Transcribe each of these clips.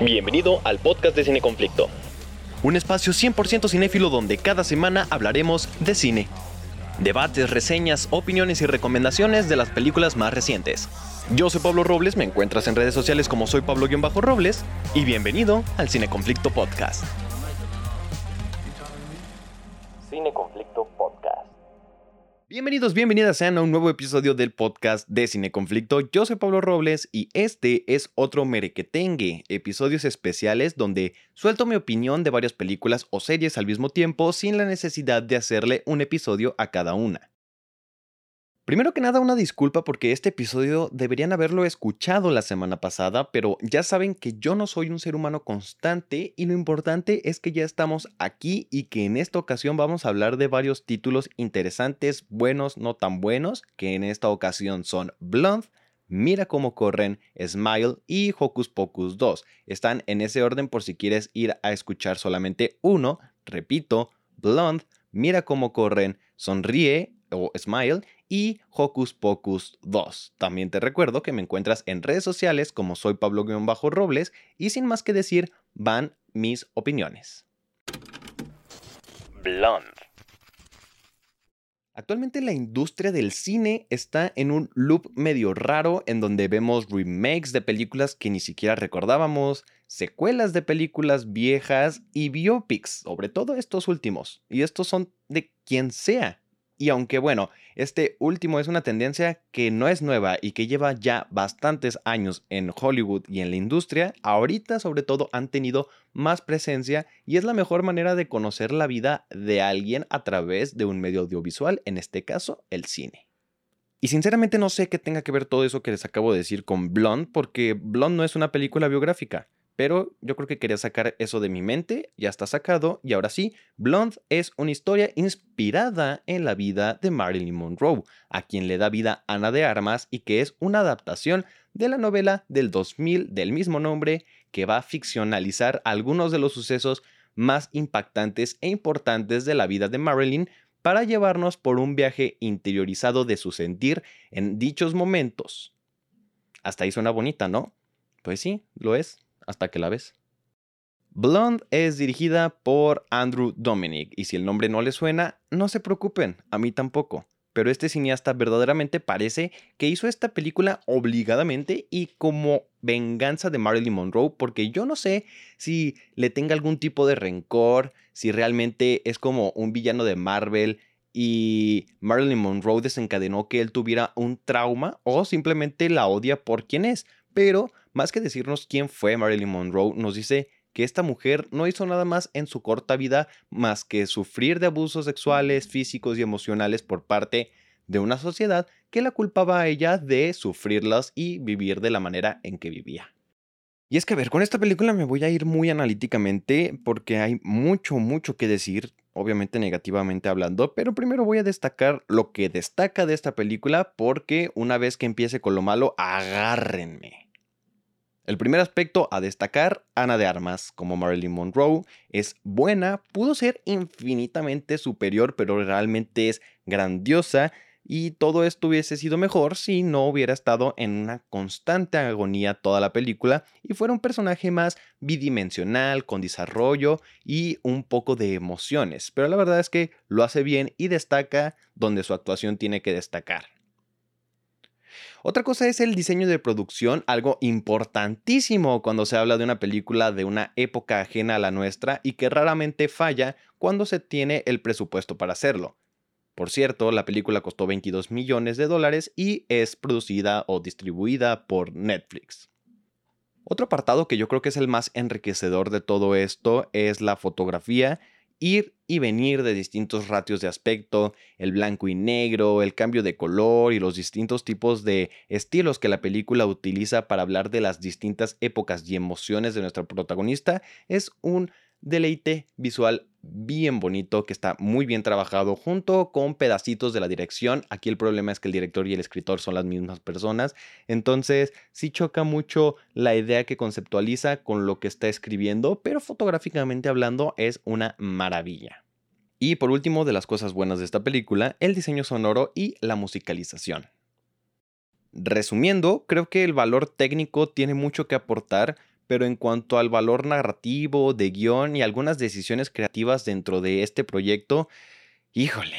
Bienvenido al podcast de Cine Conflicto. Un espacio 100% cinéfilo donde cada semana hablaremos de cine. Debates, reseñas, opiniones y recomendaciones de las películas más recientes. Yo soy Pablo Robles, me encuentras en redes sociales como soy Pablo-Robles y bienvenido al Cine Conflicto Podcast. Bienvenidos, bienvenidas sean a un nuevo episodio del podcast de Cine Conflicto. Yo soy Pablo Robles y este es otro Merequetengue, episodios especiales donde suelto mi opinión de varias películas o series al mismo tiempo sin la necesidad de hacerle un episodio a cada una. Primero que nada, una disculpa porque este episodio deberían haberlo escuchado la semana pasada, pero ya saben que yo no soy un ser humano constante y lo importante es que ya estamos aquí y que en esta ocasión vamos a hablar de varios títulos interesantes, buenos, no tan buenos, que en esta ocasión son Blonde, Mira cómo corren, Smile y Hocus Pocus 2. Están en ese orden por si quieres ir a escuchar solamente uno. Repito, Blonde, Mira cómo corren, Sonríe o Smile y Hocus Pocus 2. También te recuerdo que me encuentras en redes sociales como soy Pablo-Robles y sin más que decir van mis opiniones. Blonde. Actualmente la industria del cine está en un loop medio raro en donde vemos remakes de películas que ni siquiera recordábamos, secuelas de películas viejas y biopics, sobre todo estos últimos. Y estos son de quien sea. Y aunque bueno, este último es una tendencia que no es nueva y que lleva ya bastantes años en Hollywood y en la industria, ahorita sobre todo han tenido más presencia y es la mejor manera de conocer la vida de alguien a través de un medio audiovisual, en este caso el cine. Y sinceramente no sé qué tenga que ver todo eso que les acabo de decir con Blonde, porque Blonde no es una película biográfica. Pero yo creo que quería sacar eso de mi mente, ya está sacado, y ahora sí, Blonde es una historia inspirada en la vida de Marilyn Monroe, a quien le da vida Ana de Armas y que es una adaptación de la novela del 2000 del mismo nombre que va a ficcionalizar algunos de los sucesos más impactantes e importantes de la vida de Marilyn para llevarnos por un viaje interiorizado de su sentir en dichos momentos. Hasta ahí suena bonita, ¿no? Pues sí, lo es hasta que la ves. Blonde es dirigida por Andrew Dominic y si el nombre no le suena, no se preocupen, a mí tampoco. Pero este cineasta verdaderamente parece que hizo esta película obligadamente y como venganza de Marilyn Monroe, porque yo no sé si le tenga algún tipo de rencor, si realmente es como un villano de Marvel y Marilyn Monroe desencadenó que él tuviera un trauma o simplemente la odia por quien es. Pero más que decirnos quién fue Marilyn Monroe, nos dice que esta mujer no hizo nada más en su corta vida más que sufrir de abusos sexuales, físicos y emocionales por parte de una sociedad que la culpaba a ella de sufrirlas y vivir de la manera en que vivía. Y es que, a ver, con esta película me voy a ir muy analíticamente porque hay mucho, mucho que decir, obviamente negativamente hablando, pero primero voy a destacar lo que destaca de esta película porque una vez que empiece con lo malo, agárrenme. El primer aspecto a destacar, Ana de Armas, como Marilyn Monroe, es buena, pudo ser infinitamente superior, pero realmente es grandiosa y todo esto hubiese sido mejor si no hubiera estado en una constante agonía toda la película y fuera un personaje más bidimensional, con desarrollo y un poco de emociones. Pero la verdad es que lo hace bien y destaca donde su actuación tiene que destacar. Otra cosa es el diseño de producción, algo importantísimo cuando se habla de una película de una época ajena a la nuestra y que raramente falla cuando se tiene el presupuesto para hacerlo. Por cierto, la película costó 22 millones de dólares y es producida o distribuida por Netflix. Otro apartado que yo creo que es el más enriquecedor de todo esto es la fotografía ir y venir de distintos ratios de aspecto, el blanco y negro, el cambio de color y los distintos tipos de estilos que la película utiliza para hablar de las distintas épocas y emociones de nuestra protagonista, es un deleite visual bien bonito que está muy bien trabajado junto con pedacitos de la dirección. Aquí el problema es que el director y el escritor son las mismas personas, entonces sí choca mucho la idea que conceptualiza con lo que está escribiendo, pero fotográficamente hablando es una maravilla. Y por último, de las cosas buenas de esta película, el diseño sonoro y la musicalización. Resumiendo, creo que el valor técnico tiene mucho que aportar, pero en cuanto al valor narrativo, de guion y algunas decisiones creativas dentro de este proyecto, híjole.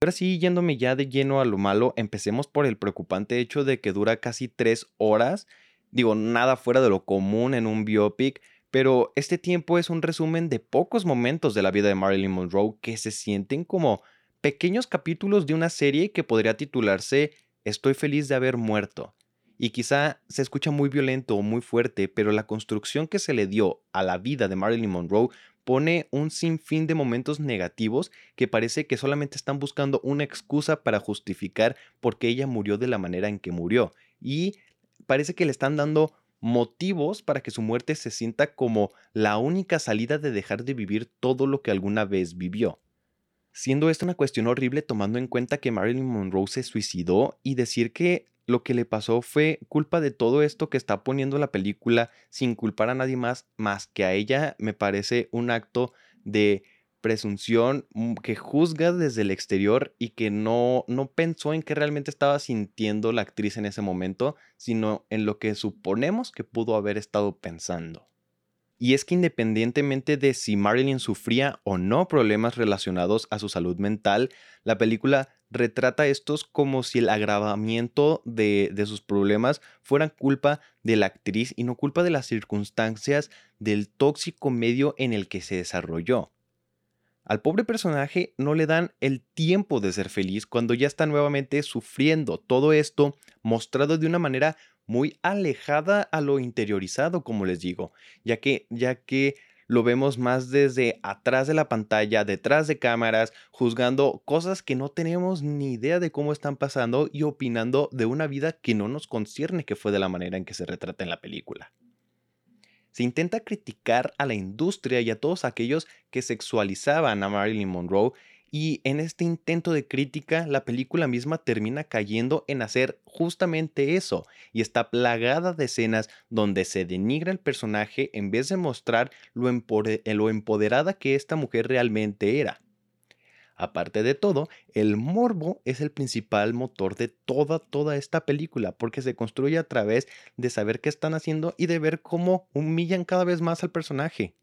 Ahora sí, yéndome ya de lleno a lo malo, empecemos por el preocupante hecho de que dura casi tres horas. Digo, nada fuera de lo común en un biopic, pero este tiempo es un resumen de pocos momentos de la vida de Marilyn Monroe que se sienten como pequeños capítulos de una serie que podría titularse Estoy feliz de haber muerto. Y quizá se escucha muy violento o muy fuerte, pero la construcción que se le dio a la vida de Marilyn Monroe pone un sinfín de momentos negativos que parece que solamente están buscando una excusa para justificar por qué ella murió de la manera en que murió. Y parece que le están dando motivos para que su muerte se sienta como la única salida de dejar de vivir todo lo que alguna vez vivió siendo esto una cuestión horrible tomando en cuenta que Marilyn Monroe se suicidó y decir que lo que le pasó fue culpa de todo esto que está poniendo la película sin culpar a nadie más más que a ella me parece un acto de presunción mm, que juzga desde el exterior y que no, no pensó en qué realmente estaba sintiendo la actriz en ese momento, sino en lo que suponemos que pudo haber estado pensando. Y es que independientemente de si Marilyn sufría o no problemas relacionados a su salud mental, la película retrata estos como si el agravamiento de, de, sus problemas fueran culpa de la actriz y no culpa de las circunstancias del tóxico medio en el que se desarrolló. Al pobre personaje no le dan el tiempo de ser feliz cuando ya está nuevamente sufriendo todo esto mostrado de una manera muy alejada a lo interiorizado, como les digo, ya que, ya que lo vemos más desde atrás de la pantalla, detrás de cámaras, juzgando cosas que no tenemos ni idea de cómo están pasando y opinando de una vida que no nos concierne que fue de la manera en que se retrata en la película. Se intenta criticar a la industria y a todos aquellos que sexualizaban a Marilyn Monroe y en este intento de crítica, la película misma termina cayendo en hacer justamente eso, y está plagada de escenas donde se denigra el personaje en vez de mostrar lo, empoderada que esta mujer realmente era. Aparte de todo, el morbo es el principal motor de toda, toda esta película, porque se construye a través de saber qué están haciendo y de ver cómo humillan cada vez más al personaje.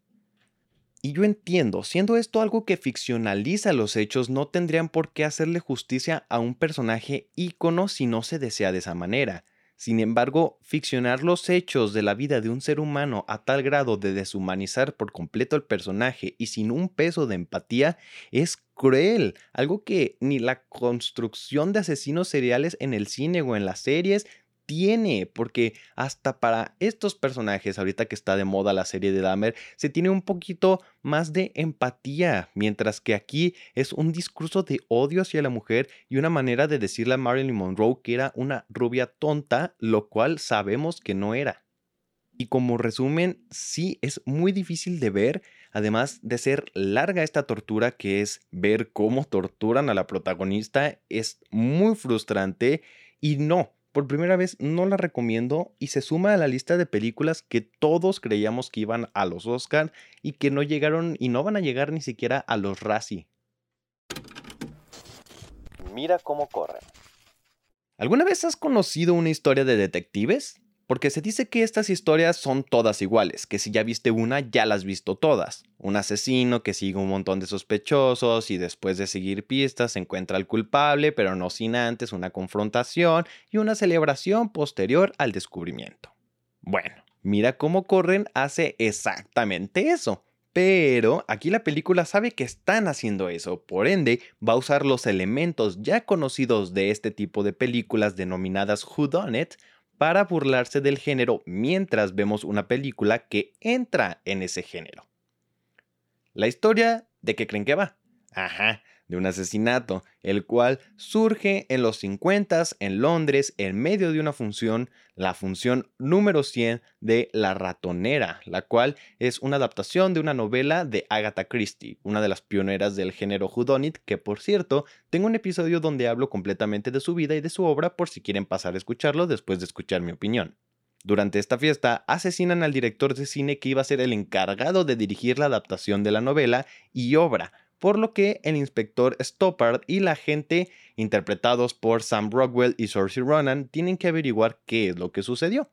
Y yo entiendo, siendo esto algo que ficcionaliza los hechos, no tendrían por qué hacerle justicia a un personaje ícono si no se desea de esa manera. Sin embargo, ficcionar los hechos de la vida de un ser humano a tal grado de deshumanizar por completo al personaje y sin un peso de empatía es cruel, algo que ni la construcción de asesinos seriales en el cine o en las series tiene, porque hasta para estos personajes, ahorita que está de moda la serie de Dahmer, se tiene un poquito más de empatía, mientras que aquí es un discurso de odio hacia la mujer y una manera de decirle a Marilyn Monroe que era una rubia tonta, lo cual sabemos que no era. Y como resumen, sí es muy difícil de ver, además de ser larga esta tortura que es ver cómo torturan a la protagonista, es muy frustrante y no, por primera vez no la recomiendo y se suma a la lista de películas que todos creíamos que iban a los Oscar y que no llegaron y no van a llegar ni siquiera a los Razzie. Mira cómo corren. ¿Alguna vez has conocido una historia de detectives? Porque se dice que estas historias son todas iguales, que si ya viste una, ya las has visto todas. Un asesino que sigue un montón de sospechosos y después de seguir pistas encuentra al culpable, pero no sin antes una confrontación y una celebración posterior al descubrimiento. Bueno, mira cómo Corren hace exactamente eso. Pero aquí la película sabe que están haciendo eso, por ende va a usar los elementos ya conocidos de este tipo de películas denominadas Whodunit para burlarse del género mientras vemos una película que entra en ese género. La historia de qué creen que va. Ajá, de un asesinato, el cual surge en los 50 en Londres en medio de una función, la función número 100 de La ratonera, la cual es una adaptación de una novela de Agatha Christie, una de las pioneras del género whodunit, que por cierto, tengo un episodio donde hablo completamente de su vida y de su obra por si quieren pasar a escucharlo después de escuchar mi opinión. Durante esta fiesta asesinan al director de cine que iba a ser el encargado de dirigir la adaptación de la novela y obra, por lo que el inspector Stoppard y la gente, interpretados por Sam Rockwell y Saoirse Ronan, tienen que averiguar qué es lo que sucedió.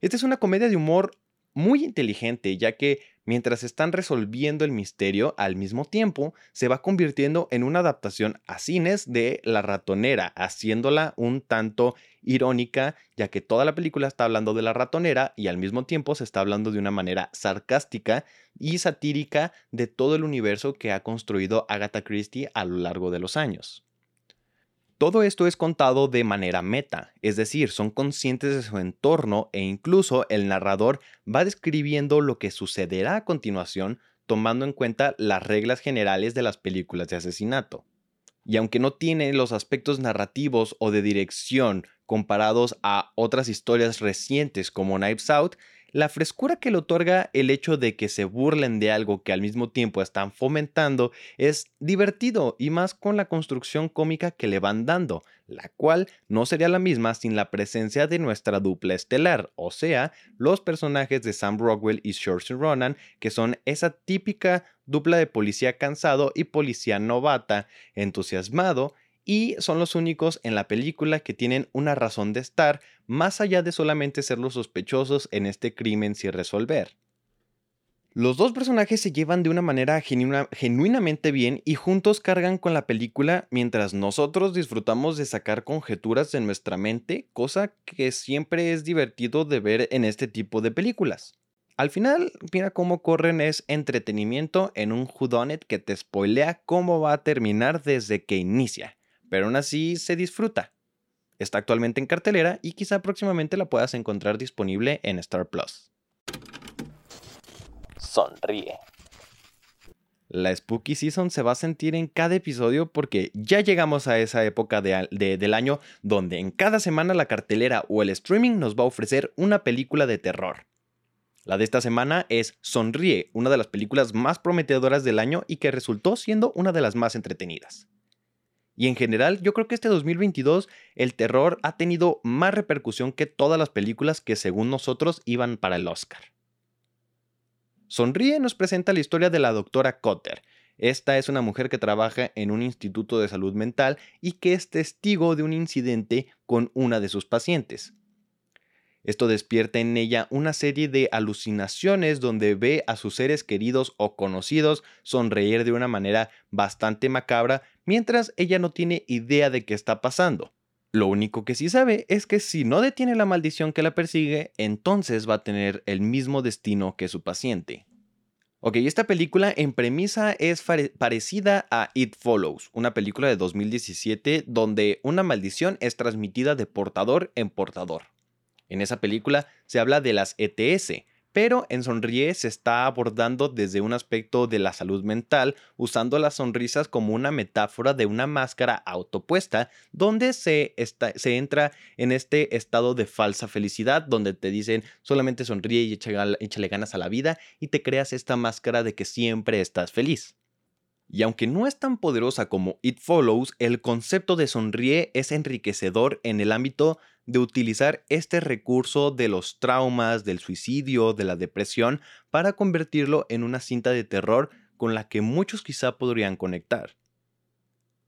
Esta es una comedia de humor muy inteligente, ya que mientras están resolviendo el misterio, al mismo tiempo se va convirtiendo en una adaptación a cines de La ratonera, haciéndola un tanto irónica, ya que toda la película está hablando de la ratonera y al mismo tiempo se está hablando de una manera sarcástica y satírica de todo el universo que ha construido Agatha Christie a lo largo de los años. Todo esto es contado de manera meta, es decir, son conscientes de su entorno e incluso el narrador va describiendo lo que sucederá a continuación tomando en cuenta las reglas generales de las películas de asesinato. Y aunque no tiene los aspectos narrativos o de dirección comparados a otras historias recientes como Knives Out, la frescura que le otorga el hecho de que se burlen de algo que al mismo tiempo están fomentando es divertido y más con la construcción cómica que le van dando, la cual no sería la misma sin la presencia de nuestra dupla estelar, o sea, los personajes de Sam Rockwell y Saoirse Ronan, que son esa típica dupla de policía cansado y policía novata, entusiasmado y son los únicos en la película que tienen una razón de estar más allá de solamente ser los sospechosos en este crimen sin resolver. Los dos personajes se llevan de una manera genuinamente bien y juntos cargan con la película mientras nosotros disfrutamos de sacar conjeturas de nuestra mente, cosa que siempre es divertido de ver en este tipo de películas. Al final, mira cómo corren es entretenimiento en un whodunit que te spoilea cómo va a terminar desde que inicia pero aún así se disfruta. Está actualmente en cartelera y quizá próximamente la puedas encontrar disponible en Star Plus. Sonríe. La Spooky Season se va a sentir en cada episodio porque ya llegamos a esa época del año donde en cada semana la cartelera o el streaming nos va a ofrecer una película de terror. La de esta semana es Sonríe, una de las películas más prometedoras del año y que resultó siendo una de las más entretenidas. Y en general, yo creo que este 2022 el terror ha tenido más repercusión que todas las películas que según nosotros iban para el Oscar. Sonríe nos presenta la historia de la doctora Cotter. Esta es una mujer que trabaja en un instituto de salud mental y que es testigo de un incidente con una de sus pacientes. Esto despierta en ella una serie de alucinaciones donde ve a sus seres queridos o conocidos sonreír de una manera bastante macabra mientras ella no tiene idea de qué está pasando. Lo único que sí sabe es que si no detiene la maldición que la persigue, entonces va a tener el mismo destino que su paciente. Ok, esta película en premisa es parecida a It Follows, una película de 2017 donde una maldición es transmitida de portador en portador. En esa película se habla de las ETS, pero en Sonríe se está abordando desde un aspecto de la salud mental, usando las sonrisas como una metáfora de una máscara autopuesta, donde se, se entra en este estado de falsa felicidad, donde te dicen solamente sonríe y échale ganas a la vida, y te creas esta máscara de que siempre estás feliz. Y aunque no es tan poderosa como It Follows, el concepto de sonríe es enriquecedor en el ámbito de utilizar este recurso de los traumas, del suicidio, de la depresión, para convertirlo en una cinta de terror con la que muchos quizá podrían conectar.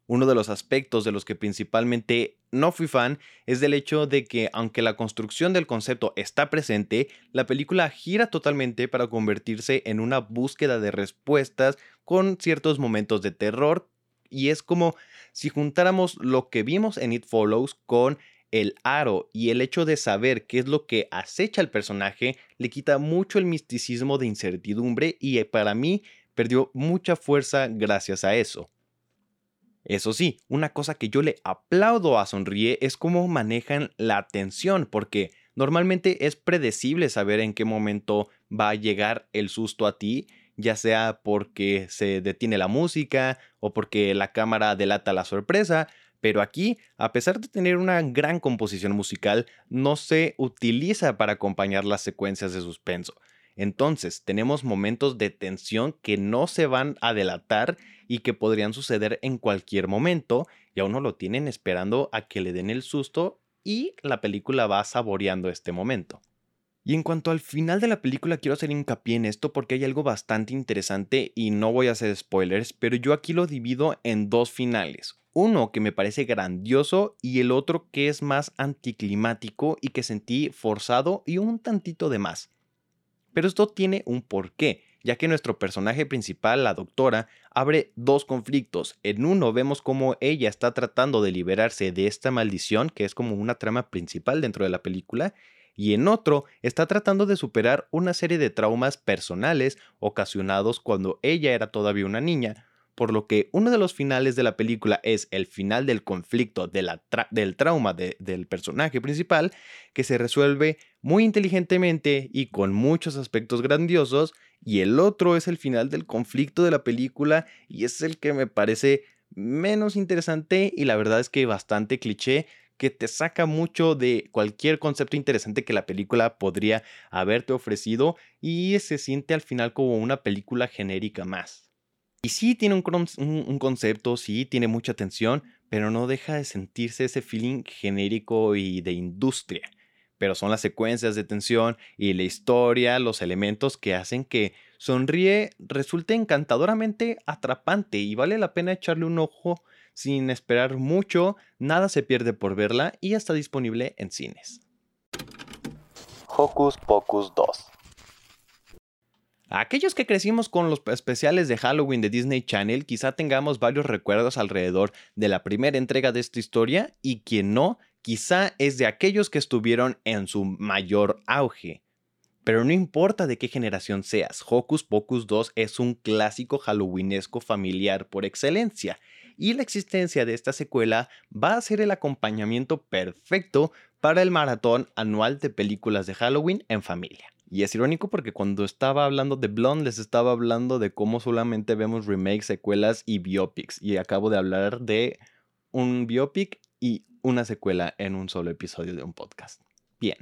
Uno de los aspectos de los que principalmente no fui fan es del hecho de que aunque la construcción del concepto está presente, la película gira totalmente para convertirse en una búsqueda de respuestas con ciertos momentos de terror y es como si juntáramos lo que vimos en It Follows con el aro y el hecho de saber qué es lo que acecha al personaje le quita mucho el misticismo de incertidumbre y eh, para mí perdió mucha fuerza gracias a eso. Eso sí, una cosa que yo le aplaudo a Sonríe es cómo manejan la atención, porque normalmente es predecible saber en qué momento va a llegar el susto a ti, ya sea porque se detiene la música o porque la cámara delata la sorpresa, pero aquí, a pesar de tener una gran composición musical, no se utiliza para acompañar las secuencias de suspenso. Entonces, tenemos momentos de tensión que no se van a delatar y que podrían suceder en cualquier momento, y a uno lo tienen esperando a que le den el susto y la película va saboreando este momento. Y en cuanto al final de la película, quiero hacer hincapié en esto porque hay algo bastante interesante y no voy a hacer spoilers, pero yo aquí lo divido en dos finales. Uno que me parece grandioso y el otro que es más anticlimático y que sentí forzado y un tantito de más. Pero esto tiene un porqué, ya que nuestro personaje principal, la doctora, abre dos conflictos. En uno vemos cómo ella está tratando de liberarse de esta maldición, que es como una trama principal dentro de la película, y en otro está tratando de superar una serie de traumas personales ocasionados cuando ella era todavía una niña, por lo que uno de los finales de la película es el final del conflicto del trauma del personaje principal, que se resuelve muy inteligentemente y con muchos aspectos grandiosos, y el otro es el final del conflicto de la película y es el que me parece menos interesante y la verdad es que bastante cliché que te saca mucho de cualquier concepto interesante que la película podría haberte ofrecido y se siente al final como una película genérica más. Y sí tiene un, concepto, sí tiene mucha tensión, pero no deja de sentirse ese feeling genérico y de industria. Pero son las secuencias de tensión y la historia, los elementos que hacen que Sonríe resulte encantadoramente atrapante y vale la pena echarle un ojo sin esperar mucho, nada se pierde por verla y está disponible en cines. Hocus Pocus 2 Aquellos que crecimos con los especiales de Halloween de Disney Channel, quizá tengamos varios recuerdos alrededor de la primera entrega de esta historia y quien no, quizá es de aquellos que estuvieron en su mayor auge. Pero no importa de qué generación seas, Hocus Pocus 2 es un clásico halloweenesco familiar por excelencia, y la existencia de esta secuela va a ser el acompañamiento perfecto para el maratón anual de películas de Halloween en familia. Y es irónico porque cuando estaba hablando de Blonde les estaba hablando de cómo solamente vemos remakes, secuelas y biopics. Y acabo de hablar de un biopic y una secuela en un solo episodio de un podcast. Bien.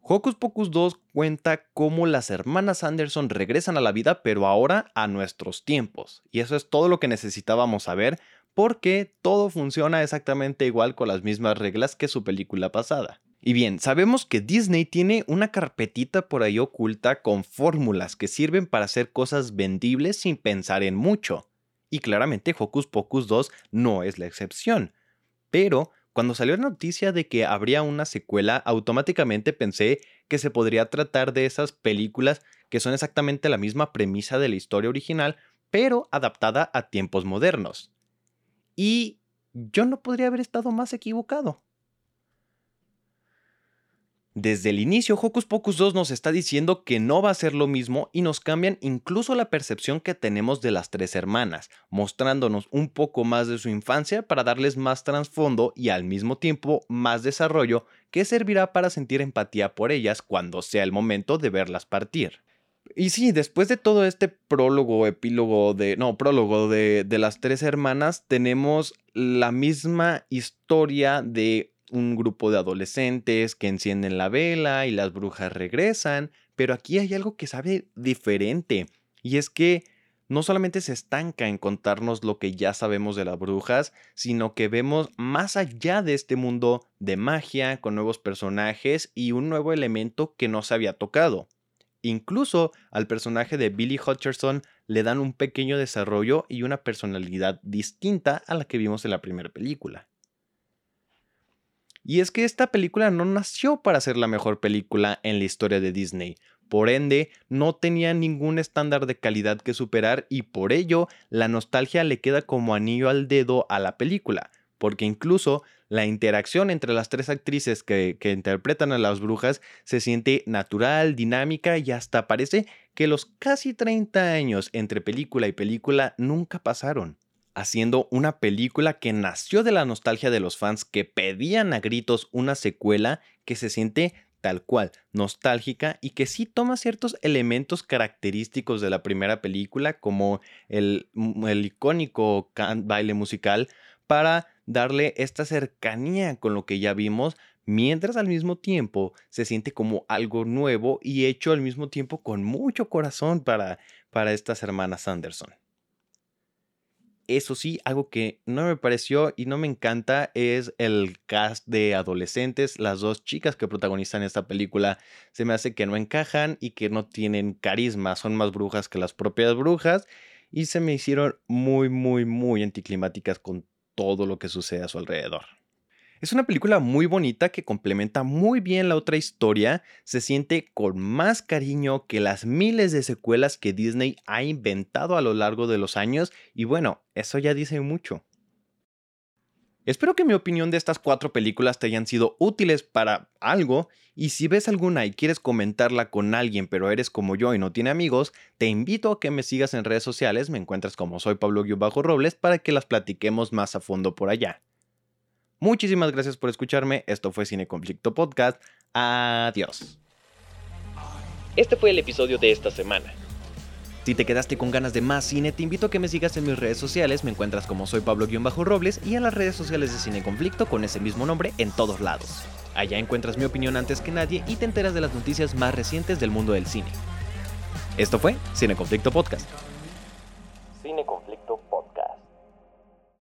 Hocus Pocus 2 cuenta cómo las hermanas Anderson regresan a la vida, pero ahora a nuestros tiempos. Y eso es todo lo que necesitábamos saber porque todo funciona exactamente igual con las mismas reglas que su película pasada. Y bien, sabemos que Disney tiene una carpetita por ahí oculta con fórmulas que sirven para hacer cosas vendibles sin pensar en mucho. Y claramente Hocus Pocus 2 no es la excepción. Pero cuando salió la noticia de que habría una secuela, automáticamente pensé que se podría tratar de esas películas que son exactamente la misma premisa de la historia original, pero adaptada a tiempos modernos. Y yo no podría haber estado más equivocado. Desde el inicio, Hocus Pocus 2 nos está diciendo que no va a ser lo mismo y nos cambian incluso la percepción que tenemos de las tres hermanas, mostrándonos un poco más de su infancia para darles más trasfondo y al mismo tiempo más desarrollo que servirá para sentir empatía por ellas cuando sea el momento de verlas partir. Y sí, después de todo este prólogo, epílogo de. No, prólogo de, de las tres hermanas, tenemos la misma historia de un grupo de adolescentes que encienden la vela y las brujas regresan, pero aquí hay algo que sabe diferente, y es que no solamente se estanca en contarnos lo que ya sabemos de las brujas, sino que vemos más allá de este mundo de magia, con nuevos personajes y un nuevo elemento que no se había tocado. Incluso al personaje de Billy Hutcherson le dan un pequeño desarrollo y una personalidad distinta a la que vimos en la primera película. Y es que esta película no nació para ser la mejor película en la historia de Disney. Por ende, no tenía ningún estándar de calidad que superar y por ello la nostalgia le queda como anillo al dedo a la película, porque incluso la interacción entre las tres actrices que, interpretan a las brujas se siente natural, dinámica y hasta parece que los casi 30 años entre película y película nunca pasaron haciendo una película que nació de la nostalgia de los fans que pedían a gritos una secuela que se siente tal cual, nostálgica y que sí toma ciertos elementos característicos de la primera película como el, mm, icónico baile musical para darle esta cercanía con lo que ya vimos, mientras al mismo tiempo se siente como algo nuevo y hecho al mismo tiempo con mucho corazón para, para estas hermanas Anderson. Eso sí, algo que no me pareció y no me encanta es el cast de adolescentes. Las dos chicas que protagonizan esta película se me hace que no encajan y que no tienen carisma. Son más brujas que las propias brujas y se me hicieron muy, muy, muy anticlimáticas con todo lo que sucede a su alrededor. Es una película muy bonita que complementa muy bien la otra historia, se siente con más cariño que las miles de secuelas que Disney ha inventado a lo largo de los años y bueno, eso ya dice mucho. Espero que mi opinión de estas cuatro películas te hayan sido útiles para algo y si ves alguna y quieres comentarla con alguien pero eres como yo y no tiene amigos, te invito a que me sigas en redes sociales, me encuentras como soy Pablo-Robles para que las platiquemos más a fondo por allá. Muchísimas gracias por escucharme. Esto fue Cine Conflicto Podcast. Adiós. Este fue el episodio de esta semana. Si te quedaste con ganas de más cine, te invito a que me sigas en mis redes sociales. Me encuentras como soy Pablo-Robles y en las redes sociales de Cine Conflicto con ese mismo nombre en todos lados. Allá encuentras mi opinión antes que nadie y te enteras de las noticias más recientes del mundo del cine. Esto fue Cine Conflicto Podcast.